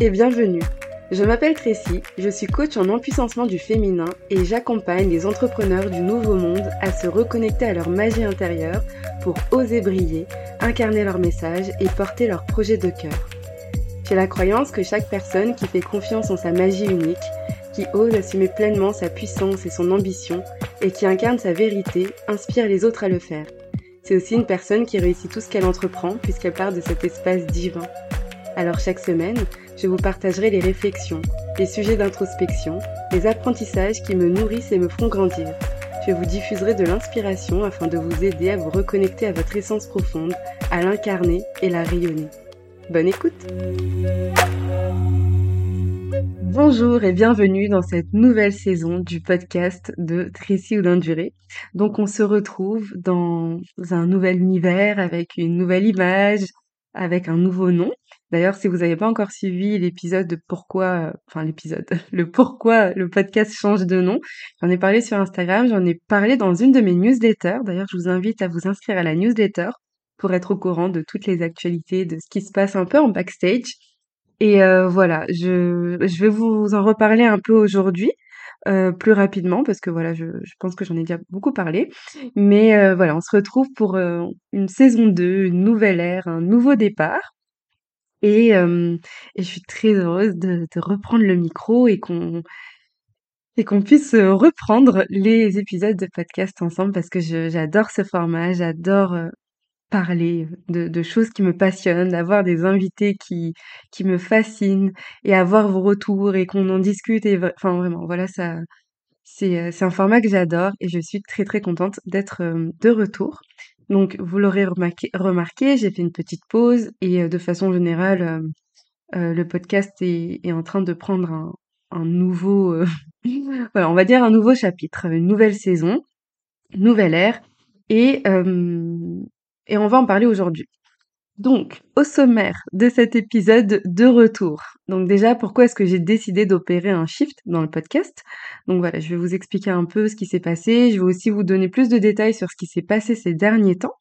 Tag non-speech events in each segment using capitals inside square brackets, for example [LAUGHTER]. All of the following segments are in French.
Et bienvenue. Je m'appelle Tracy, je suis coach en empuissancement du féminin et j'accompagne les entrepreneurs du nouveau monde à se reconnecter à leur magie intérieure pour oser briller, incarner leur message et porter leur projet de cœur. J'ai la croyance que chaque personne qui fait confiance en sa magie unique, qui ose assumer pleinement sa puissance et son ambition et qui incarne sa vérité inspire les autres à le faire. C'est aussi une personne qui réussit tout ce qu'elle entreprend puisqu'elle part de cet espace divin. Alors chaque semaine, je vous partagerai les réflexions, les sujets d'introspection, les apprentissages qui me nourrissent et me font grandir. Je vous diffuserai de l'inspiration afin de vous aider à vous reconnecter à votre essence profonde, à l'incarner et la rayonner. Bonne écoute Bonjour et bienvenue dans cette nouvelle saison du podcast de Tracy ou Durée. Donc on se retrouve dans un nouvel univers avec une nouvelle image, avec un nouveau nom. D'ailleurs, si vous n'avez pas encore suivi l'épisode de pourquoi, enfin l'épisode, [LAUGHS] le pourquoi le podcast change de nom, j'en ai parlé sur Instagram, j'en ai parlé dans une de mes newsletters. D'ailleurs, je vous invite à vous inscrire à la newsletter pour être au courant de toutes les actualités, de ce qui se passe un peu en backstage. Et euh, voilà, je, je vais vous en reparler un peu aujourd'hui. Euh, plus rapidement parce que voilà, je, pense que j'en ai déjà beaucoup parlé. Mais euh, voilà, on se retrouve pour euh, une saison 2, une nouvelle ère, un nouveau départ. Et, et je suis très heureuse de, de reprendre le micro et qu'on et qu'on puisse reprendre les épisodes de podcast ensemble parce que j'adore ce format, j'adore parler de, choses qui me passionnent, d'avoir des invités qui, qui me fascinent et avoir vos retours et qu'on en discute. Enfin, vraiment, voilà, ça, c'est, euh, c'est un format que j'adore et je suis très très contente d'être euh, de retour. Donc, vous l'aurez remarqué, j'ai fait une petite pause et euh, de façon générale, le podcast est, est, en train de prendre un, un nouveau, [LAUGHS] voilà, on va dire un nouveau chapitre, une nouvelle saison, nouvelle ère. Et, et on va en parler aujourd'hui. Donc, au sommaire de cet épisode de retour. Donc déjà, pourquoi est-ce que j'ai décidé d'opérer un shift dans le podcast? Donc voilà, je vais vous expliquer un peu ce qui s'est passé. Je vais aussi vous donner plus de détails sur ce qui s'est passé ces derniers temps.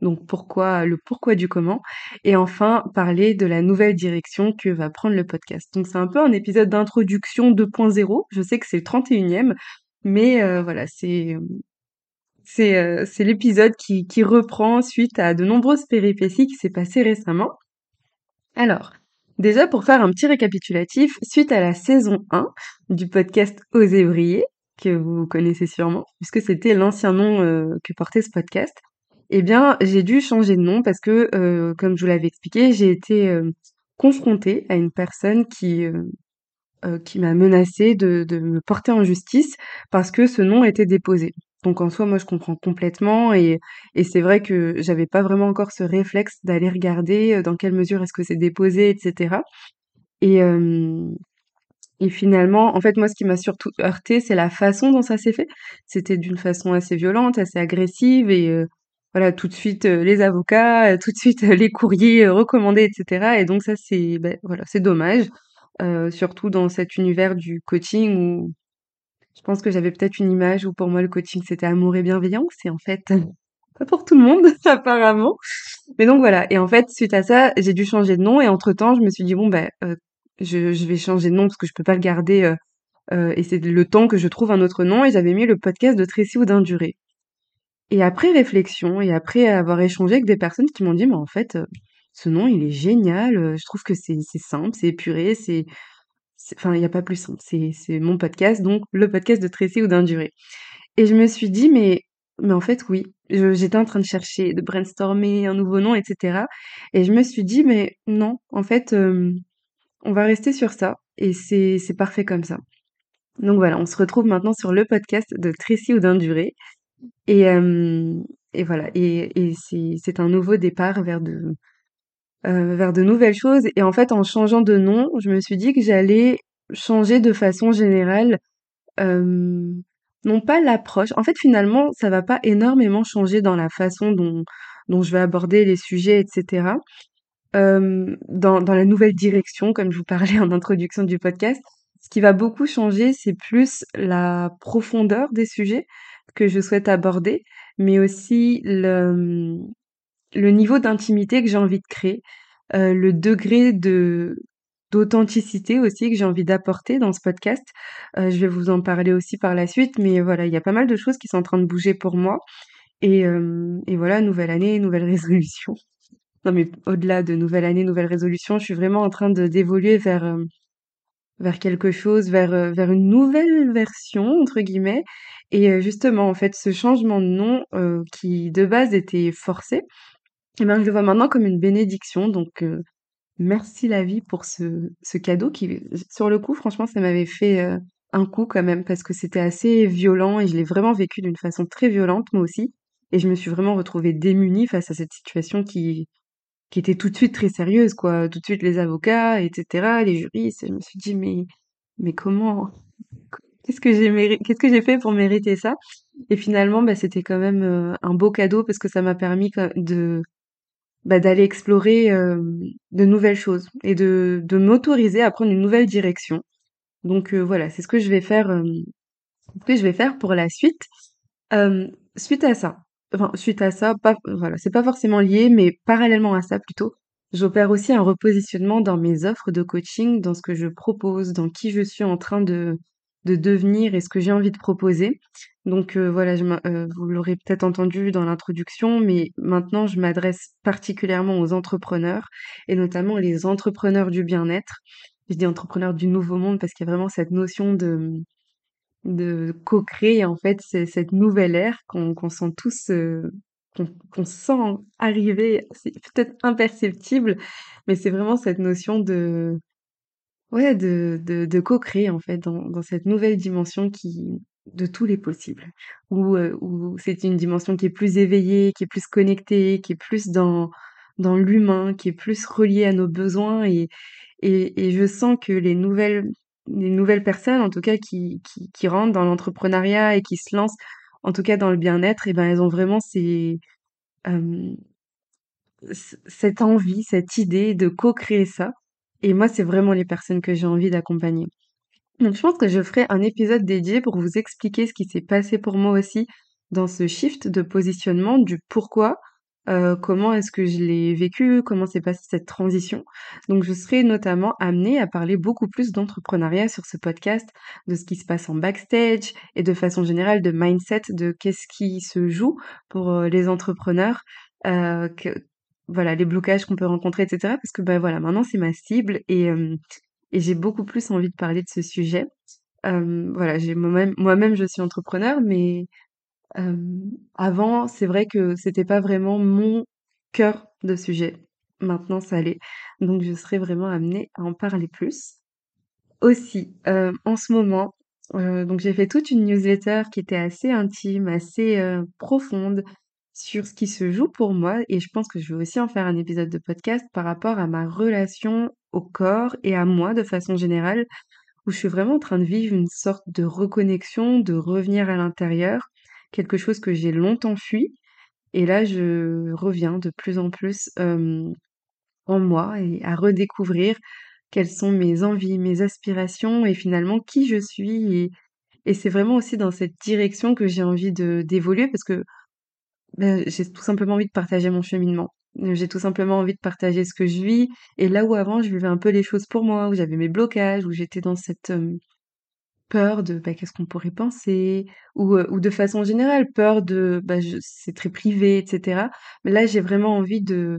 Donc pourquoi, le pourquoi du comment. Et enfin, parler de la nouvelle direction que va prendre le podcast. Donc c'est un peu un épisode d'introduction 2.0. Je sais que c'est le 31e, mais euh, voilà, c'est c'est euh, c'est l'épisode qui, reprend suite à de nombreuses péripéties qui s'est passées récemment. Alors, déjà pour faire un petit récapitulatif, suite à la saison 1 du podcast Oser briller, que vous connaissez sûrement, puisque c'était l'ancien nom euh, que portait ce podcast, eh bien j'ai dû changer de nom parce que, euh, comme je vous l'avais expliqué, j'ai été confrontée à une personne qui m'a menacé de, de me porter en justice parce que ce nom était déposé. Donc en soi, moi, je comprends complètement et, et c'est vrai que j'avais pas vraiment encore ce réflexe d'aller regarder dans quelle mesure est-ce que c'est déposé, etc. Et, finalement, en fait, moi, ce qui m'a surtout heurté, c'est la façon dont ça s'est fait. C'était d'une façon assez violente, assez agressive et voilà, tout de suite les avocats, tout de suite [LAUGHS] les courriers recommandés, etc. Et donc ça, c'est ben, voilà, c'est dommage, surtout dans cet univers du coaching où je pense que j'avais peut-être une image où pour moi le coaching c'était amour et bienveillance et en fait [LAUGHS] pas pour tout le monde [LAUGHS] apparemment. Mais donc voilà et en fait suite à ça j'ai dû changer de nom et entre temps je me suis dit bon ben je, je, vais changer de nom parce que je peux pas le garder euh, euh, et c'est le temps que je trouve un autre nom et j'avais mis le podcast de Tracy ou d'Induré. Et après réflexion et après avoir échangé avec des personnes qui m'ont dit mais en fait ce nom il est génial, je trouve que c'est simple, c'est épuré, c'est enfin, il n'y a pas plus simple. C'est mon podcast, donc le podcast de Tracy ou d'Induré. Et je me suis dit, mais, mais en fait, oui. J'étais en train de chercher, de brainstormer un nouveau nom, etc. Et je me suis dit, mais non, en fait, on va rester sur ça. Et c'est parfait comme ça. Donc voilà, on se retrouve maintenant sur le podcast de Tracy ou d'Induré. Et, et voilà, et, et c'est un nouveau départ vers de, euh, vers de nouvelles choses. Et en fait, en changeant de nom, je me suis dit que j'allais changer de façon générale, euh, non pas l'approche. En fait, finalement, ça va pas énormément changer dans la façon dont, dont je vais aborder les sujets, etc. Euh, dans, dans la nouvelle direction, comme je vous parlais [LAUGHS] en introduction du podcast, ce qui va beaucoup changer, c'est plus la profondeur des sujets que je souhaite aborder, mais aussi le, le niveau d'intimité que j'ai envie de créer, euh, le degré de d'authenticité aussi que j'ai envie d'apporter dans ce podcast. Euh, je vais vous en parler aussi par la suite, mais voilà, il y a pas mal de choses qui sont en train de bouger pour moi. Et, euh, et voilà, nouvelle année, nouvelle [LAUGHS] résolution. Non, mais au-delà de nouvelle année, nouvelle résolution, je suis vraiment en train d'évoluer vers vers quelque chose, vers vers une nouvelle version entre guillemets. Et justement, en fait, ce changement de nom qui de base était forcé, eh ben, je le vois maintenant comme une bénédiction. Donc, euh, merci la vie pour ce, ce cadeau qui, sur le coup, franchement, ça m'avait fait euh, un coup quand même parce que c'était assez violent et je l'ai vraiment vécu d'une façon très violente, moi aussi. Et je me suis vraiment retrouvée démunie face à cette situation qui, qui était tout de suite très sérieuse, quoi. Tout de suite les avocats, etc., les juristes. Et je me suis dit, mais, mais comment, qu'est-ce que j'ai méri- qu'est-ce que j'ai fait pour mériter ça? Et finalement, bah, c'était quand même euh, un beau cadeau parce que ça m'a permis de, bah, d'aller explorer euh, de nouvelles choses et de, de m'autoriser à prendre une nouvelle direction. Donc euh, voilà, c'est ce que je vais faire, euh, ce que je vais faire pour la suite. Suite à ça, enfin suite à ça, pas voilà, c'est pas forcément lié, mais parallèlement à ça plutôt, j'opère aussi un repositionnement dans mes offres de coaching, dans ce que je propose, dans qui je suis en train de de devenir et ce que j'ai envie de proposer. Donc euh, voilà, euh, vous l'aurez peut-être entendu dans l'introduction, mais maintenant je m'adresse particulièrement aux entrepreneurs et notamment les entrepreneurs du bien-être. Je dis entrepreneurs du nouveau monde parce qu'il y a vraiment cette notion de de co-créer en fait cette nouvelle ère qu'on sent tous euh, qu'on sent arriver c'est peut-être imperceptible mais c'est vraiment cette notion de ouais de de, co-créer en fait dans cette nouvelle dimension qui de tous les possibles où euh, c'est une dimension qui est plus éveillée qui est plus connectée qui est plus dans dans l'humain qui est plus reliée à nos besoins et et, je sens que les nouvelles, les nouvelles personnes, en tout cas, qui, qui, rentrent dans l'entrepreneuriat et qui se lancent, en tout cas dans le bien-être, et ben elles ont vraiment ces, euh, cette envie, cette idée de co-créer ça. Et moi, c'est vraiment les personnes que j'ai envie d'accompagner. Donc, je pense que je ferai un épisode dédié pour vous expliquer ce qui s'est passé pour moi aussi dans ce shift de positionnement, du pourquoi, euh, comment est-ce que je l'ai vécu, comment s'est passée cette transition. Donc, je serai notamment amenée à parler beaucoup plus d'entrepreneuriat sur ce podcast, de ce qui se passe en backstage et de façon générale de mindset, de qu'est-ce qui se joue pour euh, les entrepreneurs, euh, que, voilà, les blocages qu'on peut rencontrer, etc. Parce que, ben voilà, maintenant c'est ma cible et euh, et j'ai beaucoup plus envie de parler de ce sujet. Euh, voilà, j'ai moi-même, moi-même, je suis entrepreneur, mais euh, avant, c'est vrai que c'était pas vraiment mon cœur de sujet. Maintenant, ça l'est. Donc, je serais vraiment amenée à en parler plus. Aussi, euh, en ce moment, donc j'ai fait toute une newsletter qui était assez intime, assez profonde sur ce qui se joue pour moi, et je pense que je vais aussi en faire un épisode de podcast par rapport à ma relation au corps et à moi de façon générale, où je suis vraiment en train de vivre une sorte de reconnexion, de revenir à l'intérieur, quelque chose que j'ai longtemps fui, et là je reviens de plus en plus en moi et à redécouvrir quelles sont mes envies, mes aspirations et finalement qui je suis. Et, et c'est vraiment aussi dans cette direction que j'ai envie de d'évoluer parce que ben, j'ai tout simplement envie de partager mon cheminement. J'ai tout simplement envie de partager ce que je vis. Et là où avant, je vivais un peu les choses pour moi, où j'avais mes blocages, où j'étais dans cette euh, peur de bah, qu'est-ce qu'on pourrait penser, ou, euh, de façon générale, peur de bah, c'est très privé, etc. Mais là, j'ai vraiment envie de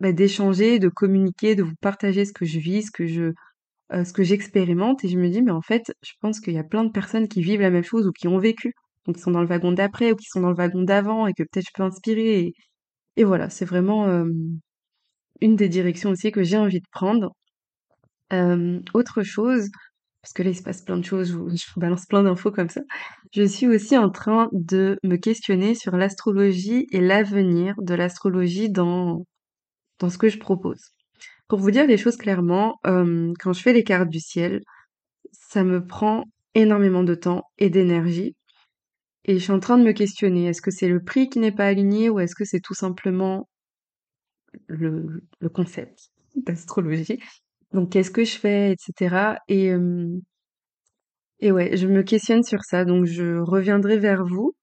bah, d'échanger, de communiquer, de vous partager ce que je vis, ce que je, euh, ce que j'expérimente. Et je me dis, mais en fait, je pense qu'il y a plein de personnes qui vivent la même chose ou qui ont vécu, donc qui sont dans le wagon d'après ou qui sont dans le wagon d'avant et que peut-être je peux inspirer. Et, et voilà, c'est vraiment euh, une des directions aussi que j'ai envie de prendre. Euh, autre chose, parce que là il se passe plein de choses, je vous, balance plein d'infos comme ça. Je suis aussi en train de me questionner sur l'astrologie et l'avenir de l'astrologie dans, dans ce que je propose. Pour vous dire les choses clairement, euh, quand je fais les cartes du ciel, ça me prend énormément de temps et d'énergie. Et je suis en train de me questionner, est-ce que c'est le prix qui n'est pas aligné ou est-ce que c'est tout simplement le, concept [LAUGHS] d'astrologie? Donc qu'est-ce que je fais, etc. Et, euh, et ouais, je me questionne sur ça, donc je reviendrai vers vous.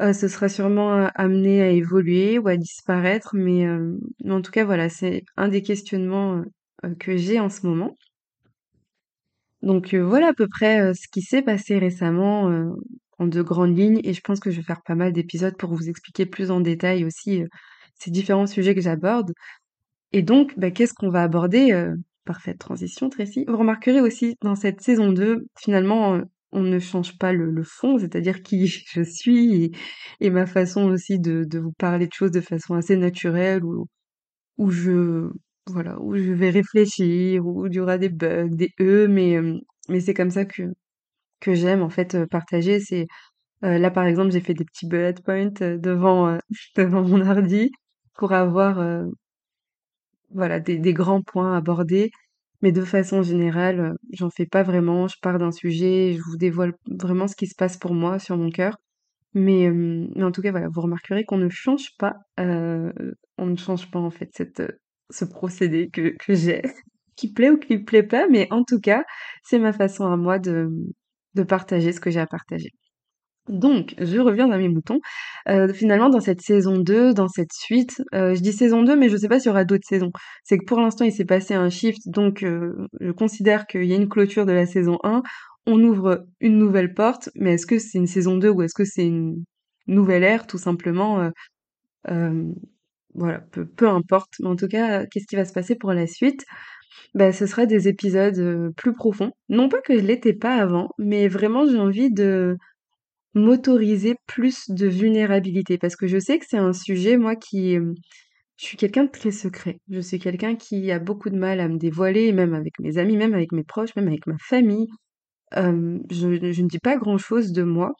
Euh, ce sera sûrement euh, amené à évoluer ou à disparaître, mais, euh, mais en tout cas voilà, c'est un des questionnements euh, que j'ai en ce moment. Donc voilà à peu près ce qui s'est passé récemment en de grandes lignes et je pense que je vais faire pas mal d'épisodes pour vous expliquer plus en détail aussi ces différents sujets que j'aborde. Et donc, bah, qu'est-ce qu'on va aborder Parfaite transition, Tracy? Vous remarquerez aussi dans cette saison 2, finalement, on ne change pas le, fond, c'est-à-dire qui [LAUGHS] je suis et, ma façon aussi de, vous parler de choses de façon assez naturelle où, où je voilà où je vais réfléchir où il y aura des bugs, des e, mais mais c'est comme ça que que j'aime en fait partager. C'est là par exemple j'ai fait des petits bullet points devant [LAUGHS] devant mon ordi pour avoir voilà des, des grands points abordés mais de façon générale, euh, j'en fais pas vraiment. Je pars d'un sujet, je vous dévoile vraiment ce qui se passe pour moi sur mon cœur. Mais, mais en tout cas, voilà, vous remarquerez qu'on ne change pas, euh, on ne change pas en fait cette, euh, ce procédé que, que j'ai, [LAUGHS] qui plaît ou qui plaît pas, mais en tout cas, c'est ma façon à moi de, de partager ce que j'ai à partager. Donc, je reviens dans mes moutons. Euh, finalement, dans cette saison 2, dans cette suite, euh, je dis saison 2, mais je sais pas s'il y aura d'autres saisons. C'est que pour l'instant, il s'est passé un shift, donc euh, je considère qu'il y a une clôture de la saison 1. On ouvre une nouvelle porte, mais est-ce que c'est une saison 2 ou est-ce que c'est une nouvelle ère, tout simplement Voilà, peu, importe. Mais en tout cas, qu'est-ce qui va se passer pour la suite? Ben, ce sera des épisodes plus profonds. Non pas que je l'étais pas avant, mais vraiment j'ai envie de m'autoriser plus de vulnérabilité parce que je sais que c'est un sujet, moi, qui... Je suis quelqu'un de très secret. Je suis quelqu'un qui a beaucoup de mal à me dévoiler, même avec mes amis, même avec mes proches, même avec ma famille. je, je, ne dis pas grand-chose de moi.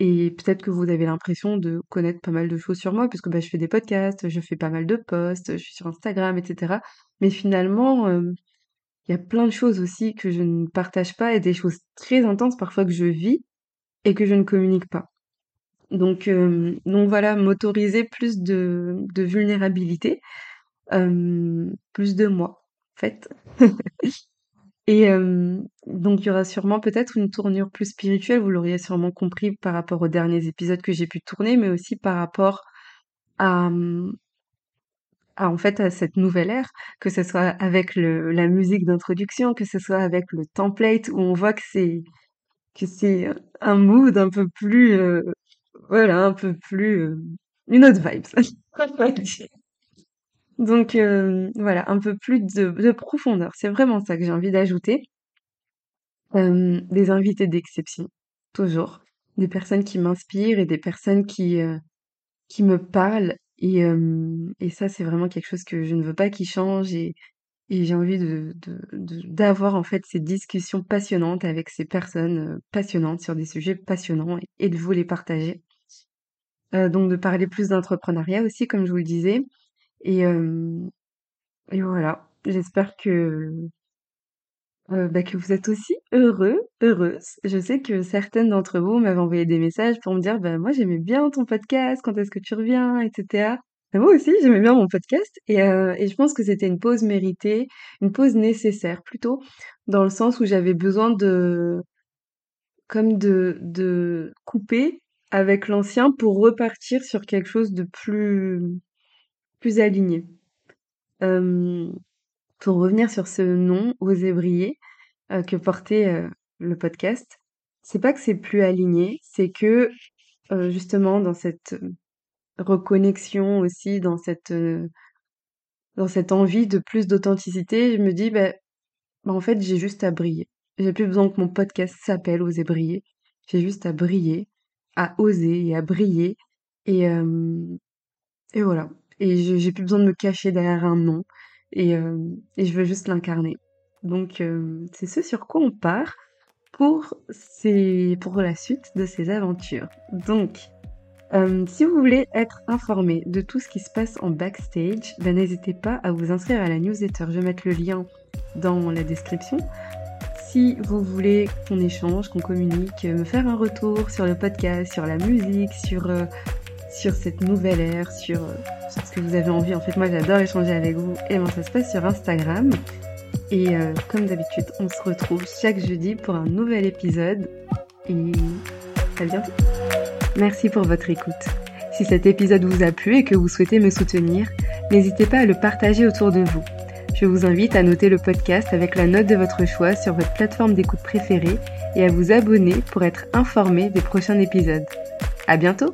Et peut-être que vous avez l'impression de connaître pas mal de choses sur moi, puisque bah, je fais des podcasts, je fais pas mal de posts, je suis sur Instagram, etc. Mais finalement, il y a plein de choses aussi que je ne partage pas et des choses très intenses parfois que je vis et que je ne communique pas. Donc, euh, donc voilà, m'autoriser plus de, de vulnérabilité, euh, plus de moi, en fait. [LAUGHS] et donc il y aura sûrement peut-être une tournure plus spirituelle, vous l'auriez sûrement compris par rapport aux derniers épisodes que j'ai pu tourner, mais aussi par rapport à, en fait à cette nouvelle ère, que ce soit avec la musique d'introduction, que ce soit avec le template où on voit que c'est que c'est un mood un peu plus, voilà, un peu plus, une autre vibe, [LAUGHS] Donc euh, voilà, un peu plus de, profondeur. C'est vraiment ça que j'ai envie d'ajouter. des invités d'exception, toujours. Des personnes qui m'inspirent et des personnes qui, qui me parlent. Et, et ça, c'est vraiment quelque chose que je ne veux pas qui change. Et, et j'ai envie de, d'avoir en fait ces discussions passionnantes avec ces personnes euh, passionnantes sur des sujets passionnants et, de vous les partager. Euh, donc de parler plus d'entrepreneuriat aussi, comme je vous le disais. Et, et voilà, j'espère que, bah, que vous êtes aussi heureux, heureuses. Je sais que certaines d'entre vous m'avaient envoyé des messages pour me dire, bah, moi j'aimais bien ton podcast, quand est-ce que tu reviens, etc. Moi aussi, j'aimais bien mon podcast et, et je pense que c'était une pause méritée, une pause nécessaire plutôt, dans le sens où j'avais besoin de, comme de, de couper avec l'ancien pour repartir sur quelque chose de plus, plus aligné. Euh, pour revenir sur ce nom, Oser briller, euh, que portait euh, le podcast, c'est pas que c'est plus aligné, c'est que justement dans cette reconnexion aussi dans cette, dans cette envie de plus d'authenticité, je me dis, bah, bah, en fait, j'ai juste à briller. J'ai plus besoin que mon podcast s'appelle Oser briller. J'ai juste à briller, à oser et à briller. Et, et voilà. Et j'ai plus besoin de me cacher derrière un nom. Et, et je veux juste l'incarner. Donc, c'est ce sur quoi on part pour, ces, pour la suite de ces aventures. Donc, euh, si vous voulez être informé de tout ce qui se passe en backstage, ben, n'hésitez pas à vous inscrire à la newsletter. Je vais mettre le lien dans la description. Si vous voulez qu'on échange, qu'on communique, me faire un retour sur le podcast, sur la musique, sur, euh, sur cette nouvelle ère, sur, euh, sur, ce que vous avez envie. En fait, moi j'adore échanger avec vous et ben, ça se passe sur Instagram. Et comme d'habitude, on se retrouve chaque jeudi pour un nouvel épisode. Et à bientôt Merci pour votre écoute. Si cet épisode vous a plu et que vous souhaitez me soutenir, n'hésitez pas à le partager autour de vous. Je vous invite à noter le podcast avec la note de votre choix sur votre plateforme d'écoute préférée et à vous abonner pour être informé des prochains épisodes. À bientôt!